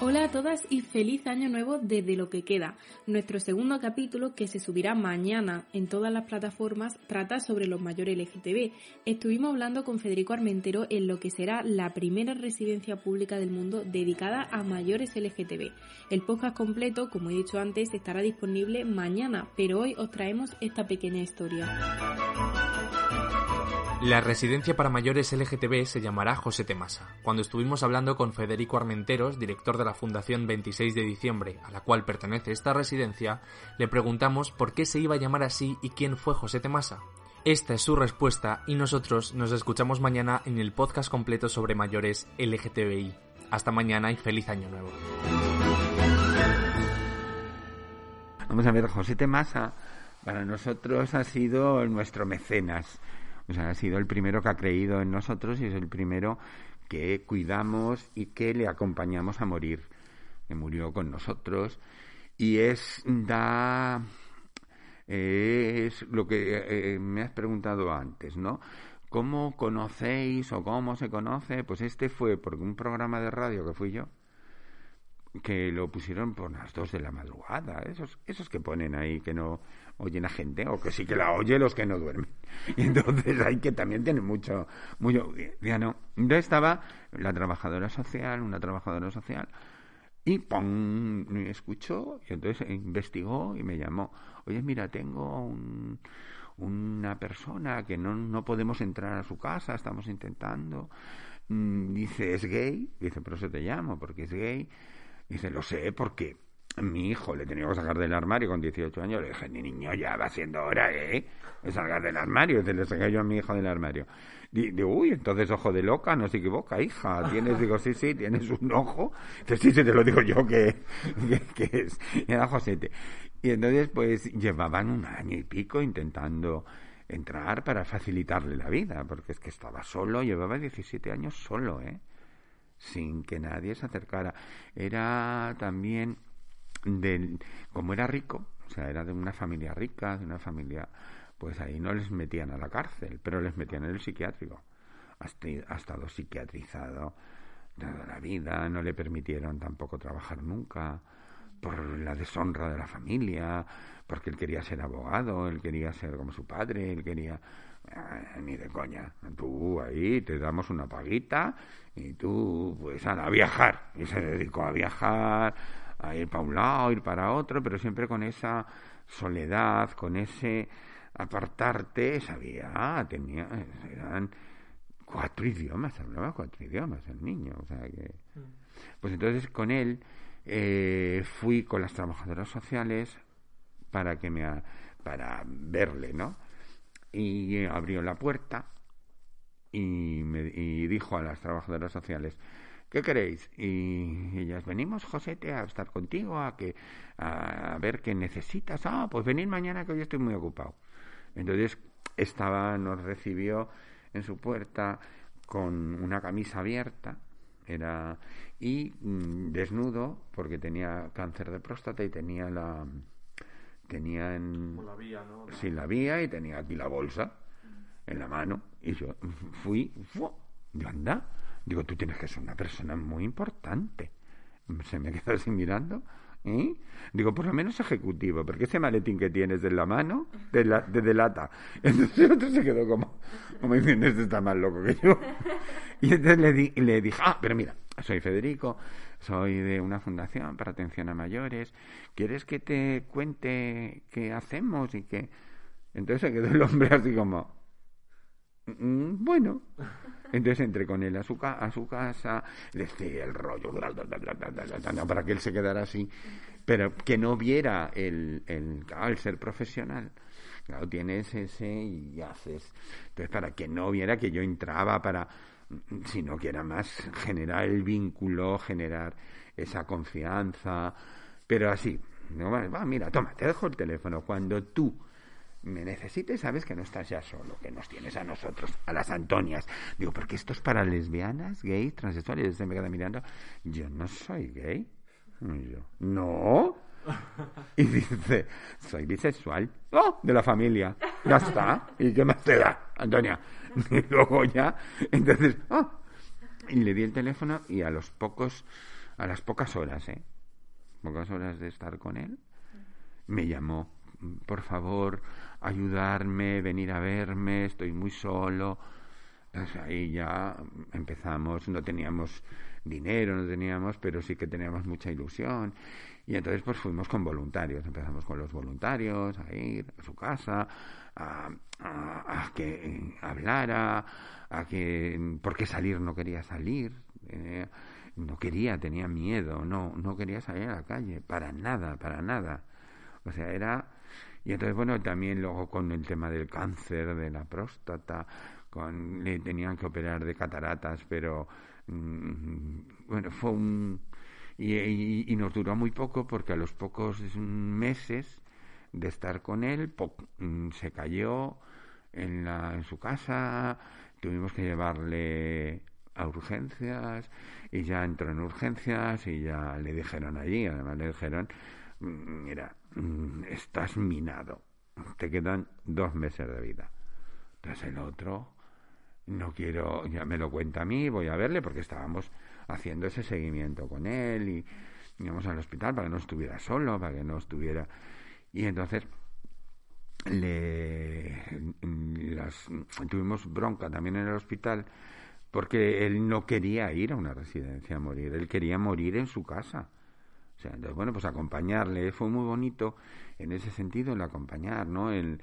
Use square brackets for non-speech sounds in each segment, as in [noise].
Hola a todas y feliz año nuevo desde lo que queda. Nuestro segundo capítulo, que se subirá mañana en todas las plataformas, trata sobre los mayores LGTB. Estuvimos hablando con Federico Armentero en lo que será la primera residencia pública del mundo dedicada a mayores LGTB. El podcast completo, como he dicho antes, estará disponible mañana, pero hoy os traemos esta pequeña historia. La residencia para mayores LGTB se llamará José Temasa. Cuando estuvimos hablando con Federico Armenteros, director de la Fundación 26 de diciembre, a la cual pertenece esta residencia, le preguntamos por qué se iba a llamar así y quién fue José Temasa. Esta es su respuesta y nosotros nos escuchamos mañana en el podcast completo sobre mayores LGTBI. Hasta mañana y feliz año nuevo. Vamos a ver, José Temasa para nosotros ha sido nuestro mecenas o sea, ha sido el primero que ha creído en nosotros y es el primero que cuidamos y que le acompañamos a morir. Que murió con nosotros. Y es, da, es lo que eh, me has preguntado antes, ¿no? ¿Cómo conocéis o cómo se conoce? Pues este fue por un programa de radio que fui yo, que lo pusieron por las dos de la madrugada, esos, esos que ponen ahí que no oyen a gente, o que sí que la oye los que no duermen. [laughs] Y entonces hay que también tiene mucho, mucho, ya no. Yo estaba la trabajadora social, una trabajadora social, y ¡pum! me escuchó, y entonces investigó y me llamó. Oye, mira, tengo un, una persona que no, no podemos entrar a su casa, estamos intentando. Mm, dice, es gay. Dice, pero eso te llamo, porque es gay Dice, lo sé porque mi hijo le tenía que sacar del armario con 18 años. Le dije, ni niño, ya va siendo hora, ¿eh? De salgar del armario. Dice, le saqué yo a mi hijo del armario. Digo, uy, entonces ojo de loca, no se equivoca, hija. Tienes, digo, sí, sí, tienes un ojo. Dice, sí, sí, te lo digo yo que, que, es. Era Josete. Y entonces, pues, llevaban un año y pico intentando entrar para facilitarle la vida, porque es que estaba solo, llevaba 17 años solo, ¿eh? Sin que nadie se acercara. Era también del, como era rico, o sea, era de una familia rica, de una familia, pues ahí no les metían a la cárcel, pero les metían en el psiquiátrico. Ha estado psiquiatrizado toda la vida, no le permitieron tampoco trabajar nunca por la deshonra de la familia, porque él quería ser abogado, él quería ser como su padre, él quería eh, ni de coña. Tú ahí te damos una paguita y tú, pues, a viajar. Y se dedicó a viajar, a ir para un lado, ir para otro, pero siempre con esa soledad, con ese apartarte, sabía, tenía, eran cuatro idiomas, hablaba cuatro idiomas el niño, o sea que... Mm. Pues entonces con él eh, fui con las trabajadoras sociales para que me para verle, ¿no? Y abrió la puerta y, me, dijo a las trabajadoras sociales, ¿qué queréis? Y ellas, venimos, Josete, a estar contigo, a, que, a ver qué necesitas. Ah, pues venid mañana que hoy estoy muy ocupado. Entonces estaba, nos recibió en su puerta con una camisa abierta era y mm, desnudo porque tenía cáncer de próstata y tenía la tenía en... la vía, ¿no? Sí, la vía y tenía aquí la bolsa en la mano. Y yo [laughs] fui, yo anda, digo, tú tienes que ser una persona muy importante. Se me quedó así mirando. ¿eh? Digo, por lo menos ejecutivo, porque ese maletín que tienes en la mano te, la, delata. [laughs] Entonces el otro se quedó como, como diciendo, este está más loco que yo. [laughs] Y entonces le, di, le dije, ah, pero mira, soy Federico, soy de una fundación para atención a mayores, ¿quieres que te cuente qué hacemos y qué? Entonces se quedó el hombre así como, mm, bueno. Entonces entré con él a su, a su casa, decía el rollo, para que él se quedara así, pero que no viera el, el, el ser profesional. Claro, tienes ese y haces. Entonces, para que no viera que yo entraba para sino que era más generar el vínculo, generar esa confianza, pero así, no, va, mira, toma, te dejo el teléfono, cuando tú me necesites, sabes que no estás ya solo, que nos tienes a nosotros, a las Antonias. Digo, porque esto es para lesbianas, gays, transexuales. Y se me queda mirando, yo no soy gay. No. [laughs] Y dice, soy bisexual. Oh, de la familia. Ya está. ¿Y qué más te da, Antonia? [laughs] Y luego ya, entonces, oh, Y le di el teléfono y a los pocos, a las pocas horas, ¿eh? Pocas horas de estar con él, me llamó, por favor, ayudarme, venir a verme, estoy muy solo. ahí ya empezamos, no teníamos dinero, no teníamos, pero sí que teníamos mucha ilusión. Y entonces pues fuimos con voluntarios, empezamos con los voluntarios a ir a su casa, a, a, que hablara, a que porque salir no quería salir, eh, no quería, tenía miedo, no, no quería salir a la calle, para nada, para nada. O sea, era y entonces bueno también luego con el tema del cáncer de la próstata, con le tenían que operar de cataratas, pero mm, bueno fue un y, nos duró muy poco porque a los pocos meses de estar con él mm, se cayó en, la, en su casa, tuvimos que llevarle a urgencias y ya entró en urgencias y ya le dijeron allí, además le dijeron, mm, mira, estás minado, te quedan dos meses de vida. Entonces el otro, no quiero, ya me lo cuenta a mí, voy a verle porque estábamos haciendo ese seguimiento con él y íbamos al hospital para que no estuviera solo, para que no estuviera... Y entonces le las, tuvimos bronca también en el hospital porque él no quería ir a una residencia a morir, él quería morir en su casa. O sea, entonces, bueno, pues acompañarle fue muy bonito en ese sentido, el acompañar, ¿no? El,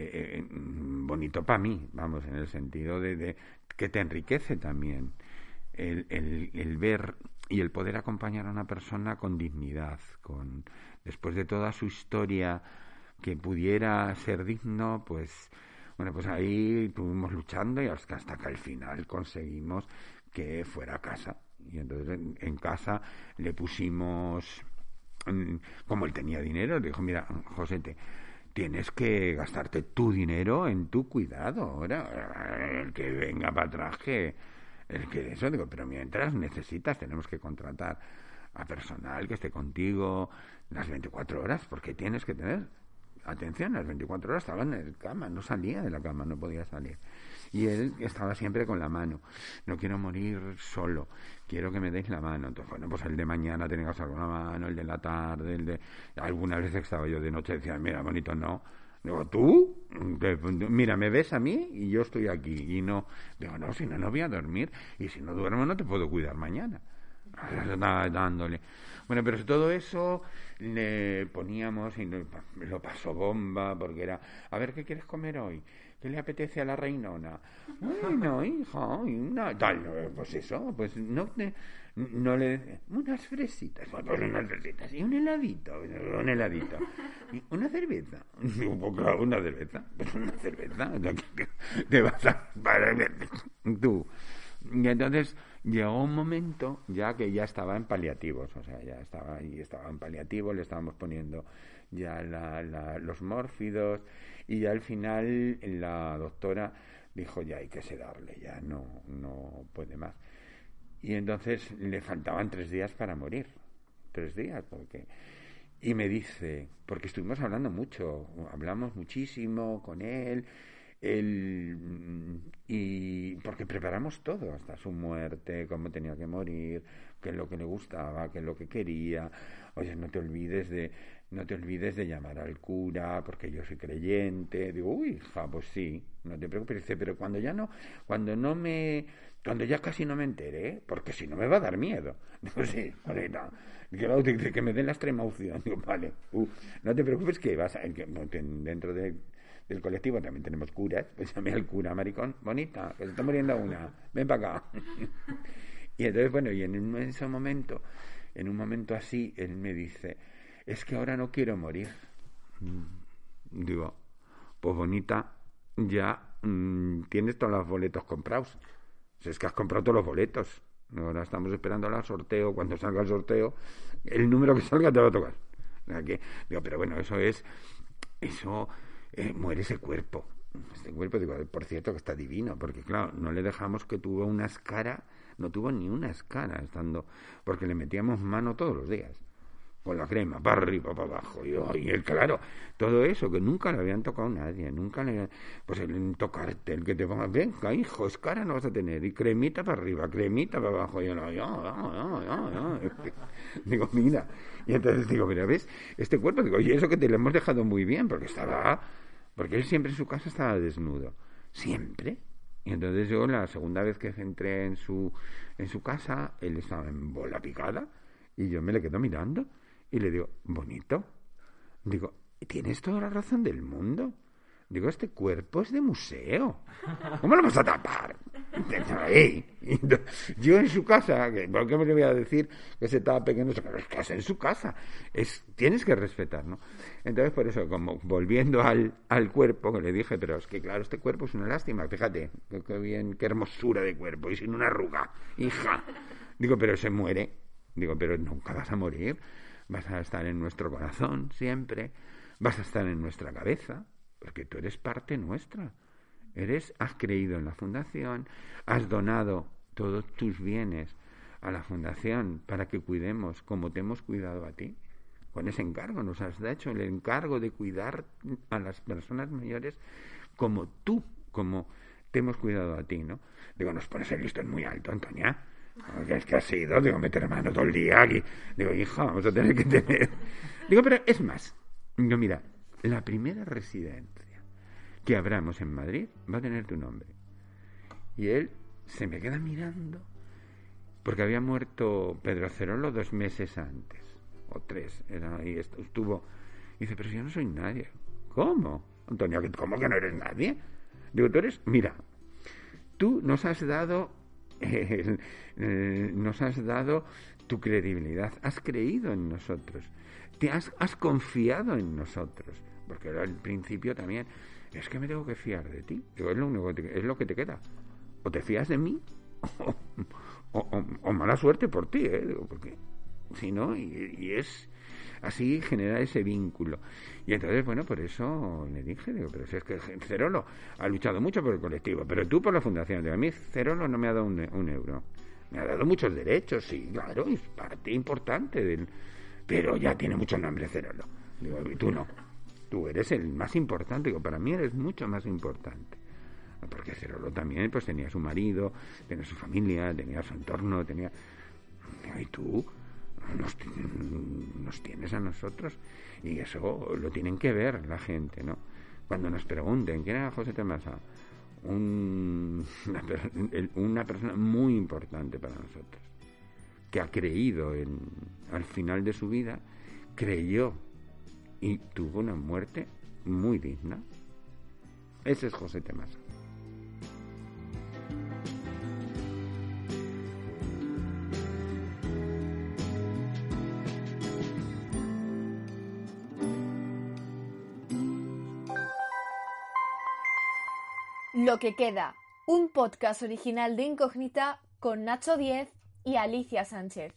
eh, eh, bonito para mí, vamos, en el sentido de, que te enriquece también el, el, el, ver y el poder acompañar a una persona con dignidad, con después de toda su historia que pudiera ser digno, pues bueno, pues ahí estuvimos luchando y hasta, hasta que al final conseguimos que fuera a casa. Y entonces en, casa le pusimos, mm, como él tenía dinero, dijo, mira, Josete, tienes que gastarte tu dinero en tu cuidado. Ahora, el que venga para atrás, que el que eso, digo, pero mientras necesitas, tenemos que contratar a personal que esté contigo las 24 horas, porque tienes que tener atención, las 24 horas estaba en la cama, no salía de la cama, no podía salir. Y él estaba siempre con la mano. No quiero morir solo, quiero que me deis la mano. Entonces, bueno, pues el de mañana tenía que estar con la mano, el de la tarde, el de... Algunas veces estaba yo de noche decía, mira, bonito, no, Digo, ¿tú? Mira, me ves a mí y yo estoy aquí. Y no, digo, no, si no, no voy a dormir. Y si no duermo, no te puedo cuidar mañana. Dándole. Bueno, pero todo eso le poníamos y lo pasó bomba porque era, a ver, ¿qué quieres comer hoy? ¿Qué le apetece a la reinona? Bueno, hija, tal, pues eso, pues no, no le unas fresitas, pues unas fresitas y un heladito, un heladito, una cerveza, una cerveza, pues una cerveza, te vas a tú. Y entonces llegó un momento ya que ya estaba en paliativos, o sea, ya estaba y estaba en paliativos, le estábamos poniendo ya la, los mórfidos y ya al final la doctora dijo ya hay que sedarle, ya no, no puede más. Y entonces le faltaban tres días para morir. Tres días, porque. Y me dice, porque estuvimos hablando mucho, hablamos muchísimo con él, él y porque preparamos todo, hasta su muerte, cómo tenía que morir, qué es lo que le gustaba, qué es lo que quería. Oye, no te olvides de, no te olvides de llamar al cura, porque yo soy creyente. Digo, uy, hija, pues sí, no te preocupes. Pero cuando ya no, cuando no me cuando ya casi no me enteré, porque si no me va a dar miedo. [laughs] Digo, sí, vale, no. que, me den la extrema opción. [laughs] Digo, vale, uh, no te preocupes que vas a, dentro del colectivo también tenemos curas, [laughs] pues llamé al cura, maricón, bonita, que se está muriendo una, ven para acá. [laughs] y entonces, bueno, y en ese momento, en un momento así, él me dice, es que ahora no quiero morir. Mm, digo, pues bonita, ya mm, tienes todos los boletos comprados. Si es que has comprado todos los boletos. Ahora estamos esperando al sorteo. Cuando salga el sorteo, el número que salga te va a tocar. digo, pero bueno, eso es. Eso eh, muere ese cuerpo. Este cuerpo, por cierto, que está divino, porque claro, no le dejamos que tuvo una escara, no tuvo ni una escara estando, porque le metíamos mano todos los días. Con la crema, para arriba, para abajo. Y, y él, claro, todo eso que nunca le habían tocado nadie, nunca le pues el tocarte, el que te ponga, venga, hijo, es cara no vas a tener, y cremita para arriba, cremita para abajo. Y yo, no, yo, [laughs] digo, mira, y entonces digo, mira, ¿ves? Este cuerpo, digo, y eso que te lo hemos dejado muy bien, porque estaba, porque él siempre en su casa estaba desnudo, siempre. Y entonces yo la segunda vez que entré en su, en su casa, él estaba en bola picada, y yo me le quedo mirando. Y le digo, bonito. Digo, tienes toda la razón del mundo. Digo, este cuerpo es de museo. ¿Cómo lo vas a tapar? Yo en su casa, ¿por qué me le voy a decir que se tape, que no se Es en su casa. Es, tienes que respetar, ¿no? Entonces, por eso, como volviendo al, al cuerpo, que le dije, pero es que claro, este cuerpo es una lástima. Fíjate, qué bien, qué hermosura de cuerpo y sin una arruga. Hija. Digo, pero se muere. Digo, pero nunca vas a morir vas a estar en nuestro corazón siempre, vas a estar en nuestra cabeza, porque tú eres parte nuestra. Eres, has creído en la fundación, has donado todos tus bienes a la fundación para que cuidemos como te hemos cuidado a ti. Con ese encargo nos has hecho el encargo de cuidar a las personas mayores como tú, como te hemos cuidado a ti, ¿no? Digo, nos pones el listón muy alto, Antonia. Es que ha sido, digo, meter mano todo el día aquí. Digo, hija, vamos a tener que tener. Digo, pero es más. Digo, mira, la primera residencia que abramos en Madrid va a tener tu nombre. Y él se me queda mirando porque había muerto Pedro Cerolo dos meses antes, o tres, era, y estuvo. Y dice, pero yo no soy nadie. ¿Cómo? Antonio, ¿cómo que no eres nadie? Digo, tú eres, mira, tú nos has dado nos has dado tu credibilidad, has creído en nosotros, te has, confiado en nosotros, porque al principio también es que me tengo que fiar de ti, es lo único que es lo que te queda, o te fías de mí [laughs] o, mala suerte por ti, ¿eh? porque si no y es así genera ese vínculo. Y entonces, bueno, por eso le dije, digo, pero si es que Cerolo ha luchado mucho por el colectivo, pero tú por la fundación. Digo, a mí Cerolo no me ha dado un, euro. Me ha dado muchos derechos, sí, claro, es parte importante del... Pero ya tiene mucho nombre Cerolo. Digo, y tú no. Tú eres el más importante. Digo, para mí eres mucho más importante porque Cerolo también pues tenía su marido, tenía su familia, tenía su entorno, tenía y tú nos, tienes a nosotros y eso lo tienen que ver la gente, ¿no? Cuando nos pregunten quién era José Temasa, una, una persona muy importante para nosotros, que ha creído en, al final de su vida, creyó y tuvo una muerte muy digna. Ese es José Temasa. Lo que queda, un podcast original de Incógnita con Nacho Diez y Alicia Sánchez.